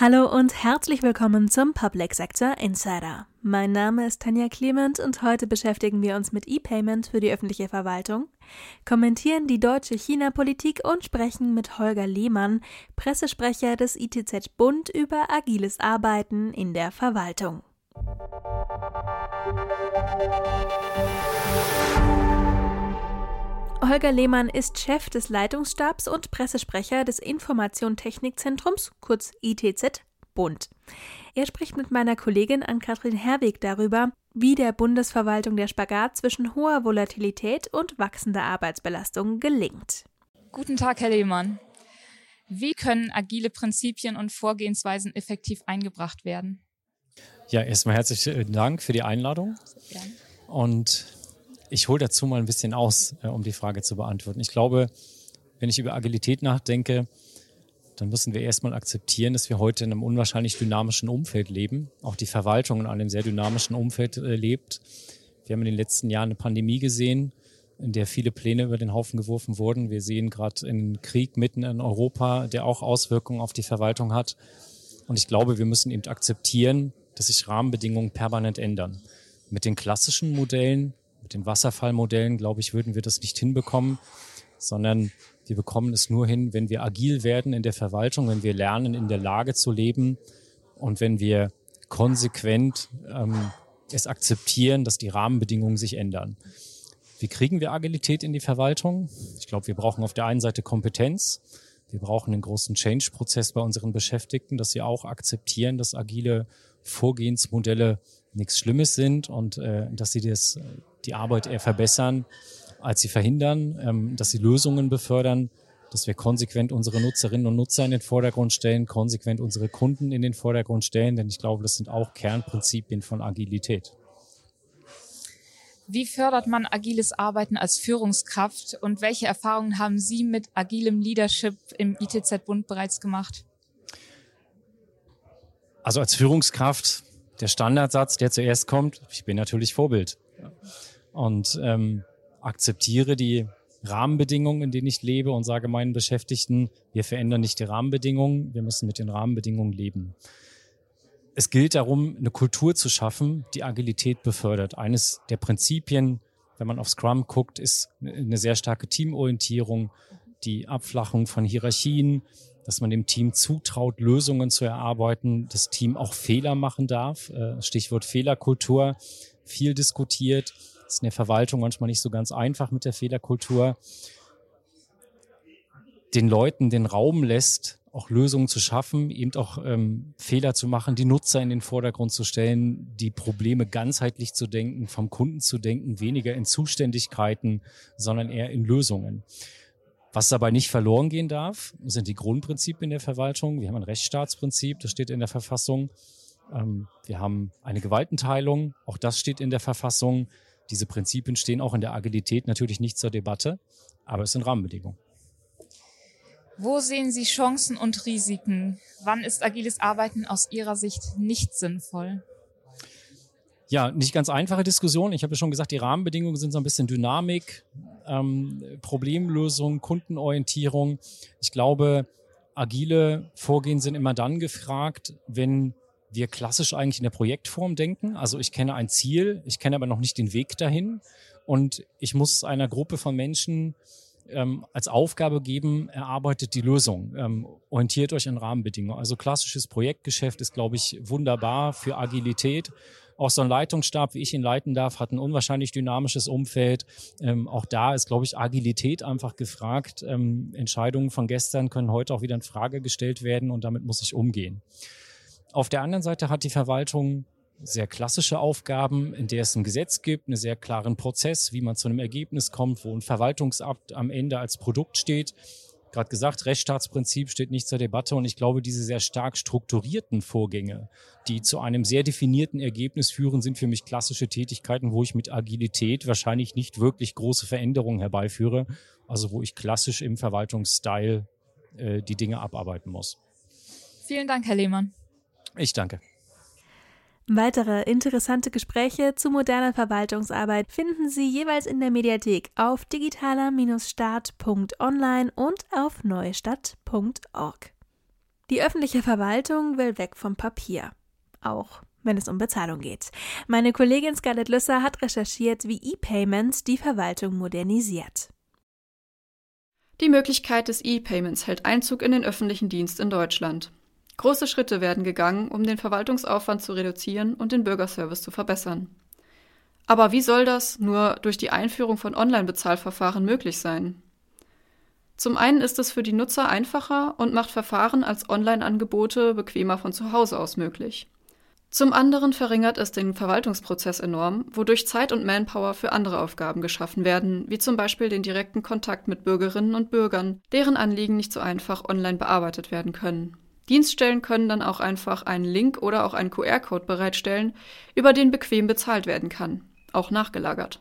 Hallo und herzlich willkommen zum Public Sector Insider. Mein Name ist Tanja Clement und heute beschäftigen wir uns mit E-Payment für die öffentliche Verwaltung, kommentieren die deutsche China-Politik und sprechen mit Holger Lehmann, Pressesprecher des ITZ Bund, über agiles Arbeiten in der Verwaltung. Holger Lehmann ist Chef des Leitungsstabs und Pressesprecher des Informationstechnikzentrums, kurz ITZ Bund. Er spricht mit meiner Kollegin Ann-Kathrin Herweg darüber, wie der Bundesverwaltung der Spagat zwischen hoher Volatilität und wachsender Arbeitsbelastung gelingt. Guten Tag, Herr Lehmann. Wie können agile Prinzipien und Vorgehensweisen effektiv eingebracht werden? Ja, erstmal herzlichen Dank für die Einladung. Und ich hole dazu mal ein bisschen aus, äh, um die Frage zu beantworten. Ich glaube, wenn ich über Agilität nachdenke, dann müssen wir erstmal akzeptieren, dass wir heute in einem unwahrscheinlich dynamischen Umfeld leben. Auch die Verwaltung in einem sehr dynamischen Umfeld äh, lebt. Wir haben in den letzten Jahren eine Pandemie gesehen, in der viele Pläne über den Haufen geworfen wurden. Wir sehen gerade einen Krieg mitten in Europa, der auch Auswirkungen auf die Verwaltung hat. Und ich glaube, wir müssen eben akzeptieren, dass sich Rahmenbedingungen permanent ändern. Mit den klassischen Modellen mit den Wasserfallmodellen, glaube ich, würden wir das nicht hinbekommen, sondern wir bekommen es nur hin, wenn wir agil werden in der Verwaltung, wenn wir lernen, in der Lage zu leben und wenn wir konsequent ähm, es akzeptieren, dass die Rahmenbedingungen sich ändern. Wie kriegen wir Agilität in die Verwaltung? Ich glaube, wir brauchen auf der einen Seite Kompetenz. Wir brauchen einen großen Change-Prozess bei unseren Beschäftigten, dass sie auch akzeptieren, dass agile Vorgehensmodelle nichts Schlimmes sind und äh, dass sie das die Arbeit eher verbessern, als sie verhindern, ähm, dass sie Lösungen befördern, dass wir konsequent unsere Nutzerinnen und Nutzer in den Vordergrund stellen, konsequent unsere Kunden in den Vordergrund stellen, denn ich glaube, das sind auch Kernprinzipien von Agilität. Wie fördert man agiles Arbeiten als Führungskraft und welche Erfahrungen haben Sie mit agilem Leadership im ITZ-Bund bereits gemacht? Also als Führungskraft, der Standardsatz, der zuerst kommt, ich bin natürlich Vorbild und ähm, akzeptiere die Rahmenbedingungen, in denen ich lebe und sage meinen Beschäftigten, wir verändern nicht die Rahmenbedingungen, wir müssen mit den Rahmenbedingungen leben. Es gilt darum, eine Kultur zu schaffen, die Agilität befördert. Eines der Prinzipien, wenn man auf Scrum guckt, ist eine sehr starke Teamorientierung, die Abflachung von Hierarchien, dass man dem Team zutraut, Lösungen zu erarbeiten, das Team auch Fehler machen darf. Äh, Stichwort Fehlerkultur, viel diskutiert ist in der Verwaltung manchmal nicht so ganz einfach mit der Fehlerkultur, den Leuten den Raum lässt, auch Lösungen zu schaffen, eben auch ähm, Fehler zu machen, die Nutzer in den Vordergrund zu stellen, die Probleme ganzheitlich zu denken, vom Kunden zu denken, weniger in Zuständigkeiten, sondern eher in Lösungen. Was dabei nicht verloren gehen darf, sind die Grundprinzipien der Verwaltung. Wir haben ein Rechtsstaatsprinzip, das steht in der Verfassung. Ähm, wir haben eine Gewaltenteilung, auch das steht in der Verfassung. Diese Prinzipien stehen auch in der Agilität natürlich nicht zur Debatte, aber es sind Rahmenbedingungen. Wo sehen Sie Chancen und Risiken? Wann ist agiles Arbeiten aus Ihrer Sicht nicht sinnvoll? Ja, nicht ganz einfache Diskussion. Ich habe ja schon gesagt, die Rahmenbedingungen sind so ein bisschen Dynamik, ähm, Problemlösung, Kundenorientierung. Ich glaube, agile Vorgehen sind immer dann gefragt, wenn wir klassisch eigentlich in der Projektform denken. Also ich kenne ein Ziel, ich kenne aber noch nicht den Weg dahin und ich muss einer Gruppe von Menschen ähm, als Aufgabe geben, erarbeitet die Lösung, ähm, orientiert euch an Rahmenbedingungen. Also klassisches Projektgeschäft ist, glaube ich, wunderbar für Agilität. Auch so ein Leitungsstab, wie ich ihn leiten darf, hat ein unwahrscheinlich dynamisches Umfeld. Ähm, auch da ist, glaube ich, Agilität einfach gefragt. Ähm, Entscheidungen von gestern können heute auch wieder in Frage gestellt werden und damit muss ich umgehen. Auf der anderen Seite hat die Verwaltung sehr klassische Aufgaben, in der es ein Gesetz gibt, einen sehr klaren Prozess, wie man zu einem Ergebnis kommt, wo ein Verwaltungsamt am Ende als Produkt steht. Gerade gesagt, Rechtsstaatsprinzip steht nicht zur Debatte und ich glaube, diese sehr stark strukturierten Vorgänge, die zu einem sehr definierten Ergebnis führen, sind für mich klassische Tätigkeiten, wo ich mit Agilität wahrscheinlich nicht wirklich große Veränderungen herbeiführe, also wo ich klassisch im Verwaltungsstyle äh, die Dinge abarbeiten muss. Vielen Dank, Herr Lehmann. Ich danke. Weitere interessante Gespräche zu moderner Verwaltungsarbeit finden Sie jeweils in der Mediathek auf digitaler-start.online und auf neustadt.org. Die öffentliche Verwaltung will weg vom Papier. Auch wenn es um Bezahlung geht. Meine Kollegin Scarlett Lüsser hat recherchiert, wie E-Payment die Verwaltung modernisiert. Die Möglichkeit des E-Payments hält Einzug in den öffentlichen Dienst in Deutschland. Große Schritte werden gegangen, um den Verwaltungsaufwand zu reduzieren und den Bürgerservice zu verbessern. Aber wie soll das nur durch die Einführung von Online-Bezahlverfahren möglich sein? Zum einen ist es für die Nutzer einfacher und macht Verfahren als Online-Angebote bequemer von zu Hause aus möglich. Zum anderen verringert es den Verwaltungsprozess enorm, wodurch Zeit und Manpower für andere Aufgaben geschaffen werden, wie zum Beispiel den direkten Kontakt mit Bürgerinnen und Bürgern, deren Anliegen nicht so einfach online bearbeitet werden können. Dienststellen können dann auch einfach einen Link oder auch einen QR-Code bereitstellen, über den bequem bezahlt werden kann, auch nachgelagert.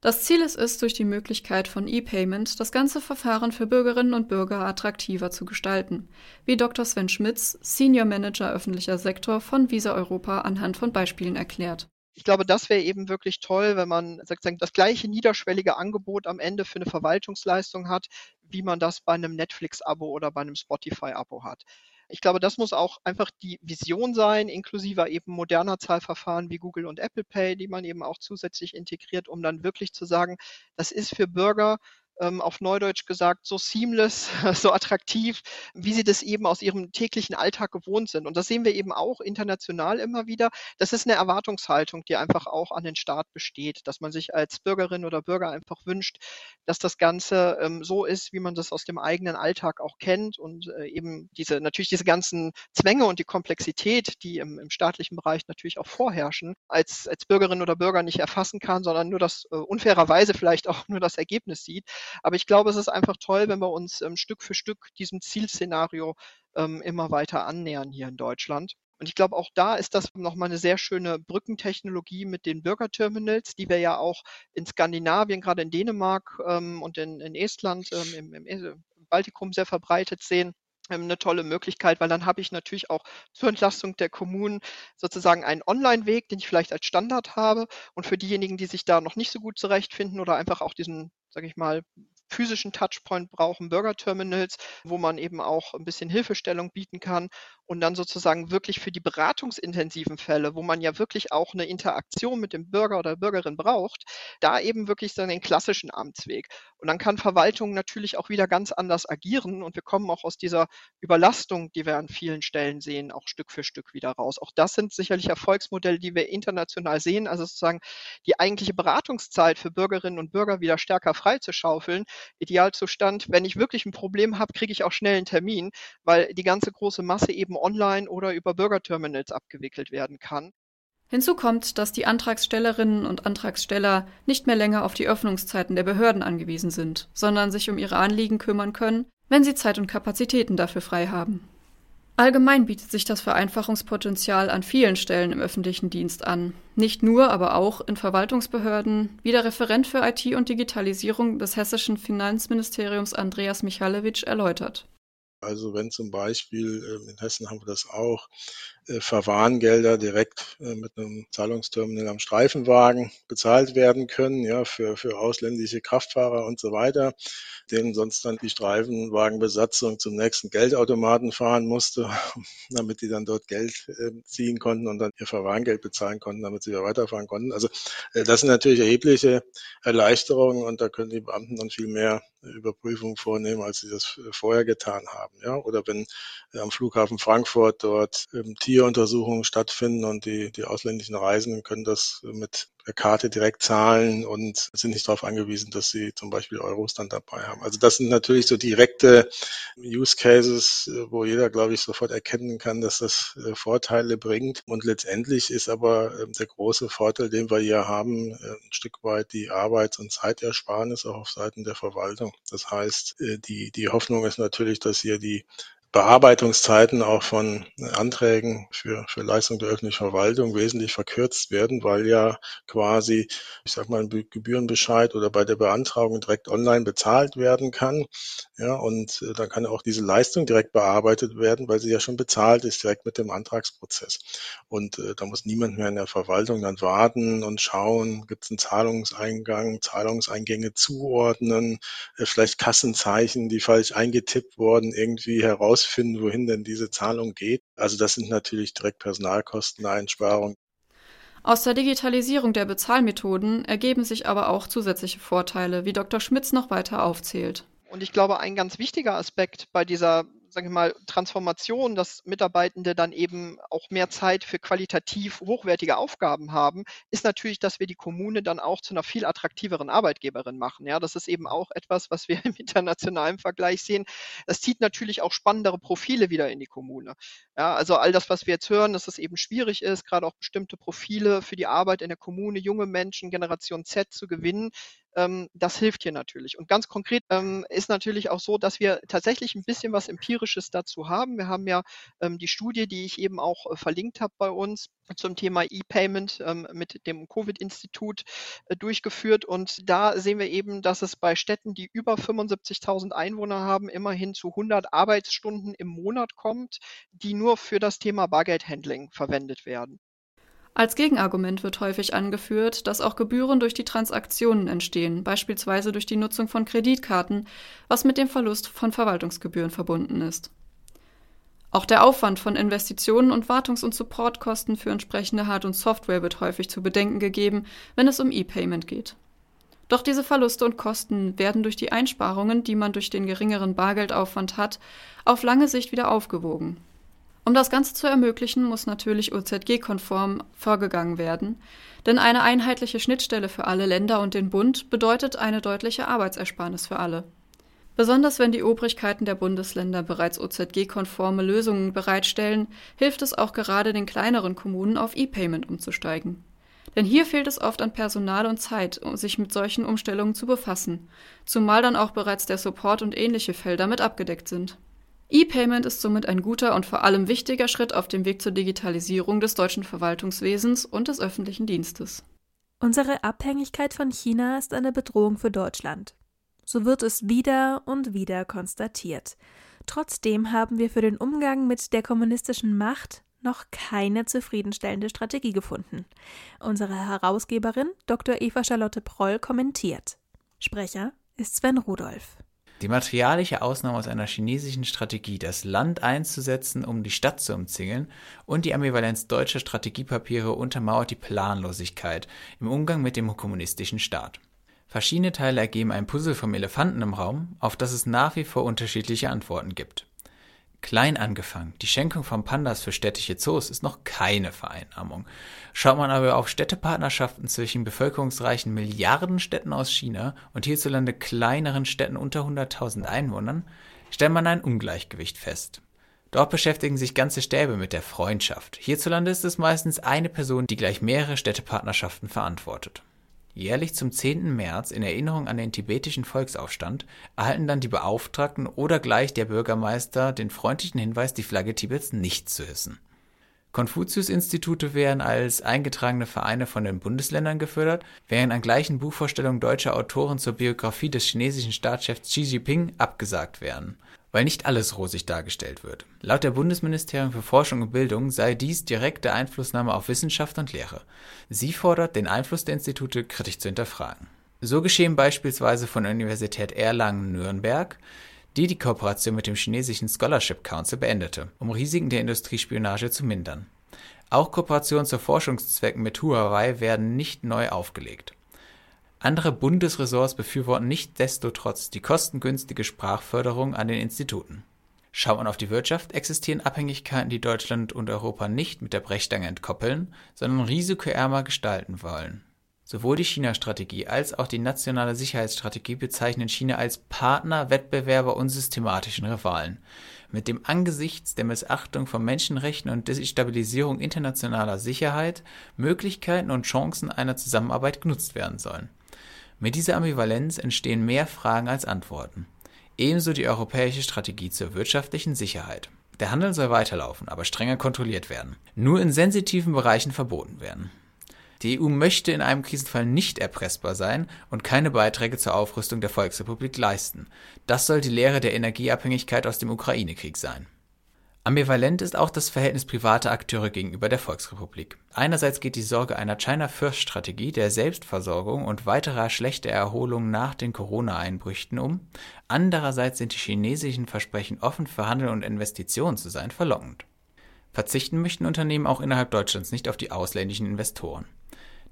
Das Ziel ist es, durch die Möglichkeit von E-Payment das ganze Verfahren für Bürgerinnen und Bürger attraktiver zu gestalten, wie Dr. Sven Schmitz, Senior Manager öffentlicher Sektor von Visa Europa anhand von Beispielen erklärt. Ich glaube, das wäre eben wirklich toll, wenn man sozusagen das gleiche niederschwellige Angebot am Ende für eine Verwaltungsleistung hat, wie man das bei einem Netflix-Abo oder bei einem Spotify-Abo hat. Ich glaube, das muss auch einfach die Vision sein, inklusive eben moderner Zahlverfahren wie Google und Apple Pay, die man eben auch zusätzlich integriert, um dann wirklich zu sagen, das ist für Bürger auf Neudeutsch gesagt, so seamless, so attraktiv, wie sie das eben aus ihrem täglichen Alltag gewohnt sind. Und das sehen wir eben auch international immer wieder. Das ist eine Erwartungshaltung, die einfach auch an den Staat besteht, dass man sich als Bürgerin oder Bürger einfach wünscht, dass das Ganze ähm, so ist, wie man das aus dem eigenen Alltag auch kennt und äh, eben diese, natürlich diese ganzen Zwänge und die Komplexität, die im, im staatlichen Bereich natürlich auch vorherrschen, als, als Bürgerin oder Bürger nicht erfassen kann, sondern nur das äh, unfairerweise vielleicht auch nur das Ergebnis sieht. Aber ich glaube, es ist einfach toll, wenn wir uns ähm, Stück für Stück diesem Zielszenario ähm, immer weiter annähern hier in Deutschland. Und ich glaube, auch da ist das nochmal eine sehr schöne Brückentechnologie mit den Bürgerterminals, die wir ja auch in Skandinavien, gerade in Dänemark ähm, und in, in Estland, ähm, im, im Baltikum sehr verbreitet sehen eine tolle Möglichkeit, weil dann habe ich natürlich auch zur Entlastung der Kommunen sozusagen einen Online-Weg, den ich vielleicht als Standard habe. Und für diejenigen, die sich da noch nicht so gut zurechtfinden oder einfach auch diesen, sage ich mal, physischen Touchpoint brauchen, Bürgerterminals, wo man eben auch ein bisschen Hilfestellung bieten kann und dann sozusagen wirklich für die beratungsintensiven Fälle, wo man ja wirklich auch eine Interaktion mit dem Bürger oder Bürgerin braucht, da eben wirklich so den klassischen Amtsweg. Und dann kann Verwaltung natürlich auch wieder ganz anders agieren und wir kommen auch aus dieser Überlastung, die wir an vielen Stellen sehen, auch Stück für Stück wieder raus. Auch das sind sicherlich Erfolgsmodelle, die wir international sehen, also sozusagen die eigentliche Beratungszeit für Bürgerinnen und Bürger wieder stärker freizuschaufeln. Idealzustand, wenn ich wirklich ein Problem habe, kriege ich auch schnell einen Termin, weil die ganze große Masse eben online oder über Bürgerterminals abgewickelt werden kann. Hinzu kommt, dass die Antragstellerinnen und Antragsteller nicht mehr länger auf die Öffnungszeiten der Behörden angewiesen sind, sondern sich um ihre Anliegen kümmern können, wenn sie Zeit und Kapazitäten dafür frei haben. Allgemein bietet sich das Vereinfachungspotenzial an vielen Stellen im öffentlichen Dienst an. Nicht nur, aber auch in Verwaltungsbehörden, wie der Referent für IT und Digitalisierung des hessischen Finanzministeriums Andreas Michalewitsch erläutert. Also wenn zum Beispiel, ähm, in Hessen haben wir das auch, Verwarngelder direkt äh, mit einem Zahlungsterminal am Streifenwagen bezahlt werden können, ja, für, für ausländische Kraftfahrer und so weiter, denen sonst dann die Streifenwagenbesatzung zum nächsten Geldautomaten fahren musste, damit die dann dort Geld äh, ziehen konnten und dann ihr Verwarngeld bezahlen konnten, damit sie wieder weiterfahren konnten. Also das sind natürlich erhebliche Erleichterungen und da können die Beamten dann viel mehr Überprüfung vornehmen, als sie das vorher getan haben. Ja? Oder wenn äh, am Flughafen Frankfurt dort ähm, Tieruntersuchungen stattfinden und die, die ausländischen Reisenden können das mit der Karte direkt zahlen und sind nicht darauf angewiesen, dass sie zum Beispiel Euros dann dabei haben. Also das sind natürlich so direkte Use Cases, äh, wo jeder, glaube ich, sofort erkennen kann, dass das äh, Vorteile bringt. Und letztendlich ist aber ähm, der große Vorteil, den wir hier haben, äh, ein Stück weit die Arbeits- und Zeitersparnis auch auf Seiten der Verwaltung. Das heißt, die, die Hoffnung ist natürlich, dass hier die Bearbeitungszeiten auch von Anträgen für, für Leistung der öffentlichen Verwaltung wesentlich verkürzt werden, weil ja quasi, ich sag mal, ein Gebührenbescheid oder bei der Beantragung direkt online bezahlt werden kann. Ja, und äh, dann kann auch diese Leistung direkt bearbeitet werden, weil sie ja schon bezahlt ist, direkt mit dem Antragsprozess. Und äh, da muss niemand mehr in der Verwaltung dann warten und schauen, gibt es einen Zahlungseingang, Zahlungseingänge zuordnen, äh, vielleicht Kassenzeichen, die falsch eingetippt wurden, irgendwie heraus herausfinden, wohin denn diese Zahlung geht. Also das sind natürlich direkt Personalkosteneinsparungen. Aus der Digitalisierung der Bezahlmethoden ergeben sich aber auch zusätzliche Vorteile, wie Dr. Schmitz noch weiter aufzählt. Und ich glaube, ein ganz wichtiger Aspekt bei dieser sage ich mal, Transformation, dass Mitarbeitende dann eben auch mehr Zeit für qualitativ hochwertige Aufgaben haben, ist natürlich, dass wir die Kommune dann auch zu einer viel attraktiveren Arbeitgeberin machen. Ja, das ist eben auch etwas, was wir im internationalen Vergleich sehen. Das zieht natürlich auch spannendere Profile wieder in die Kommune. Ja, also all das, was wir jetzt hören, dass es eben schwierig ist, gerade auch bestimmte Profile für die Arbeit in der Kommune, junge Menschen, Generation Z zu gewinnen, ähm, das hilft hier natürlich. Und ganz konkret ähm, ist natürlich auch so, dass wir tatsächlich ein bisschen was Empirisches dazu haben. Wir haben ja ähm, die Studie, die ich eben auch äh, verlinkt habe bei uns zum Thema E-Payment ähm, mit dem Covid-Institut äh, durchgeführt. Und da sehen wir eben, dass es bei Städten, die über 75.000 Einwohner haben, immerhin zu 100 Arbeitsstunden im Monat kommt, die nur für das Thema Bargeldhandling verwendet werden. Als Gegenargument wird häufig angeführt, dass auch Gebühren durch die Transaktionen entstehen, beispielsweise durch die Nutzung von Kreditkarten, was mit dem Verlust von Verwaltungsgebühren verbunden ist. Auch der Aufwand von Investitionen und Wartungs- und Supportkosten für entsprechende Hard- und Software wird häufig zu bedenken gegeben, wenn es um E-Payment geht. Doch diese Verluste und Kosten werden durch die Einsparungen, die man durch den geringeren Bargeldaufwand hat, auf lange Sicht wieder aufgewogen. Um das Ganze zu ermöglichen, muss natürlich OZG-konform vorgegangen werden, denn eine einheitliche Schnittstelle für alle Länder und den Bund bedeutet eine deutliche Arbeitsersparnis für alle. Besonders wenn die Obrigkeiten der Bundesländer bereits OZG-konforme Lösungen bereitstellen, hilft es auch gerade den kleineren Kommunen auf E-Payment umzusteigen. Denn hier fehlt es oft an Personal und Zeit, um sich mit solchen Umstellungen zu befassen, zumal dann auch bereits der Support und ähnliche Felder mit abgedeckt sind. E-Payment ist somit ein guter und vor allem wichtiger Schritt auf dem Weg zur Digitalisierung des deutschen Verwaltungswesens und des öffentlichen Dienstes. Unsere Abhängigkeit von China ist eine Bedrohung für Deutschland. So wird es wieder und wieder konstatiert. Trotzdem haben wir für den Umgang mit der kommunistischen Macht noch keine zufriedenstellende Strategie gefunden. Unsere Herausgeberin Dr. Eva Charlotte Proll kommentiert. Sprecher ist Sven Rudolph. Die materialische Ausnahme aus einer chinesischen Strategie, das Land einzusetzen, um die Stadt zu umzingeln, und die Ambivalenz deutscher Strategiepapiere untermauert die Planlosigkeit im Umgang mit dem kommunistischen Staat. Verschiedene Teile ergeben ein Puzzle vom Elefanten im Raum, auf das es nach wie vor unterschiedliche Antworten gibt. Klein angefangen, die Schenkung von Pandas für städtische Zoos ist noch keine Vereinnahmung. Schaut man aber auf Städtepartnerschaften zwischen bevölkerungsreichen Milliardenstädten aus China und hierzulande kleineren Städten unter 100.000 Einwohnern, stellt man ein Ungleichgewicht fest. Dort beschäftigen sich ganze Stäbe mit der Freundschaft. Hierzulande ist es meistens eine Person, die gleich mehrere Städtepartnerschaften verantwortet. Jährlich zum 10. März in Erinnerung an den tibetischen Volksaufstand erhalten dann die Beauftragten oder gleich der Bürgermeister den freundlichen Hinweis, die Flagge Tibets nicht zu hissen. Konfuzius-Institute werden als eingetragene Vereine von den Bundesländern gefördert, während an gleichen Buchvorstellungen deutscher Autoren zur Biografie des chinesischen Staatschefs Xi Jinping abgesagt werden weil nicht alles rosig dargestellt wird. Laut der Bundesministerium für Forschung und Bildung sei dies direkte Einflussnahme auf Wissenschaft und Lehre. Sie fordert, den Einfluss der Institute kritisch zu hinterfragen. So geschehen beispielsweise von der Universität Erlangen-Nürnberg, die die Kooperation mit dem chinesischen Scholarship Council beendete, um Risiken der Industriespionage zu mindern. Auch Kooperationen zu Forschungszwecken mit Huawei werden nicht neu aufgelegt. Andere Bundesressorts befürworten nichtsdestotrotz die kostengünstige Sprachförderung an den Instituten. Schaut man auf die Wirtschaft, existieren Abhängigkeiten, die Deutschland und Europa nicht mit der Brechstange entkoppeln, sondern risikoärmer gestalten wollen. Sowohl die China-Strategie als auch die nationale Sicherheitsstrategie bezeichnen China als Partner, Wettbewerber und systematischen Rivalen, mit dem angesichts der Missachtung von Menschenrechten und Destabilisierung internationaler Sicherheit Möglichkeiten und Chancen einer Zusammenarbeit genutzt werden sollen. Mit dieser Ambivalenz entstehen mehr Fragen als Antworten. Ebenso die europäische Strategie zur wirtschaftlichen Sicherheit. Der Handel soll weiterlaufen, aber strenger kontrolliert werden. Nur in sensitiven Bereichen verboten werden. Die EU möchte in einem Krisenfall nicht erpressbar sein und keine Beiträge zur Aufrüstung der Volksrepublik leisten. Das soll die Lehre der Energieabhängigkeit aus dem Ukraine-Krieg sein. Ambivalent ist auch das Verhältnis privater Akteure gegenüber der Volksrepublik. Einerseits geht die Sorge einer China-First-Strategie der Selbstversorgung und weiterer schlechter Erholung nach den Corona-Einbrüchen um, andererseits sind die chinesischen Versprechen offen für Handel und Investitionen zu sein verlockend. Verzichten möchten Unternehmen auch innerhalb Deutschlands nicht auf die ausländischen Investoren.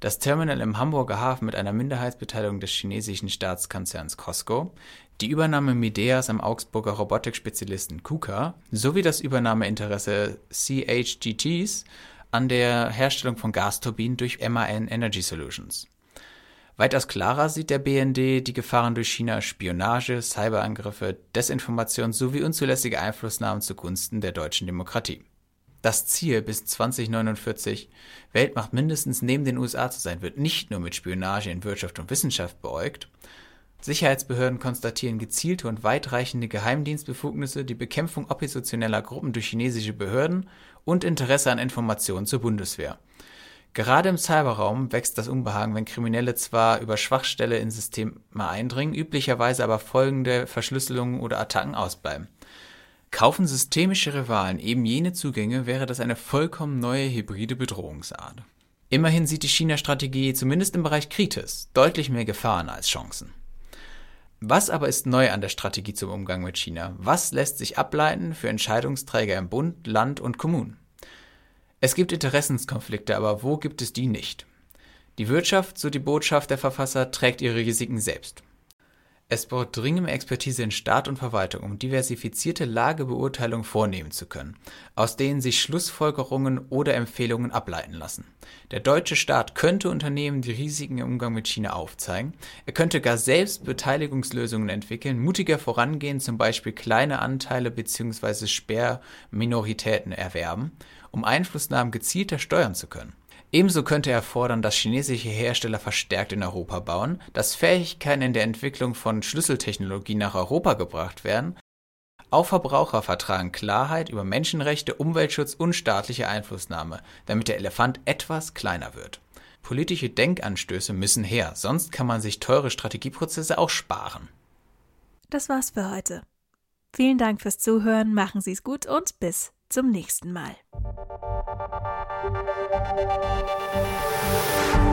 Das Terminal im Hamburger Hafen mit einer Minderheitsbeteiligung des chinesischen Staatskonzerns Costco, die Übernahme Mideas am Augsburger Robotikspezialisten KUKA sowie das Übernahmeinteresse CHGTs an der Herstellung von Gasturbinen durch MAN Energy Solutions. Weitaus klarer sieht der BND die Gefahren durch China Spionage, Cyberangriffe, Desinformation sowie unzulässige Einflussnahmen zugunsten der deutschen Demokratie. Das Ziel, bis 2049 Weltmacht mindestens neben den USA zu sein, wird nicht nur mit Spionage in Wirtschaft und Wissenschaft beäugt, Sicherheitsbehörden konstatieren gezielte und weitreichende Geheimdienstbefugnisse, die Bekämpfung oppositioneller Gruppen durch chinesische Behörden und Interesse an Informationen zur Bundeswehr. Gerade im Cyberraum wächst das Unbehagen, wenn Kriminelle zwar über Schwachstelle in Systeme eindringen, üblicherweise aber folgende Verschlüsselungen oder Attacken ausbleiben. Kaufen systemische Rivalen eben jene Zugänge, wäre das eine vollkommen neue hybride Bedrohungsart. Immerhin sieht die China-Strategie zumindest im Bereich Kritis deutlich mehr Gefahren als Chancen. Was aber ist neu an der Strategie zum Umgang mit China? Was lässt sich ableiten für Entscheidungsträger im Bund, Land und Kommunen? Es gibt Interessenskonflikte, aber wo gibt es die nicht? Die Wirtschaft, so die Botschaft der Verfasser, trägt ihre Risiken selbst. Es braucht dringende Expertise in Staat und Verwaltung, um diversifizierte Lagebeurteilungen vornehmen zu können, aus denen sich Schlussfolgerungen oder Empfehlungen ableiten lassen. Der deutsche Staat könnte Unternehmen die Risiken im Umgang mit China aufzeigen, er könnte gar selbst Beteiligungslösungen entwickeln, mutiger vorangehen, zum Beispiel kleine Anteile bzw. Sperrminoritäten erwerben, um Einflussnahmen gezielter steuern zu können. Ebenso könnte er fordern, dass chinesische Hersteller verstärkt in Europa bauen, dass Fähigkeiten in der Entwicklung von Schlüsseltechnologie nach Europa gebracht werden, auch Verbraucher vertragen Klarheit über Menschenrechte, Umweltschutz und staatliche Einflussnahme, damit der Elefant etwas kleiner wird. Politische Denkanstöße müssen her, sonst kann man sich teure Strategieprozesse auch sparen. Das war's für heute. Vielen Dank fürs Zuhören, machen Sie es gut und bis zum nächsten Mal. Thank you.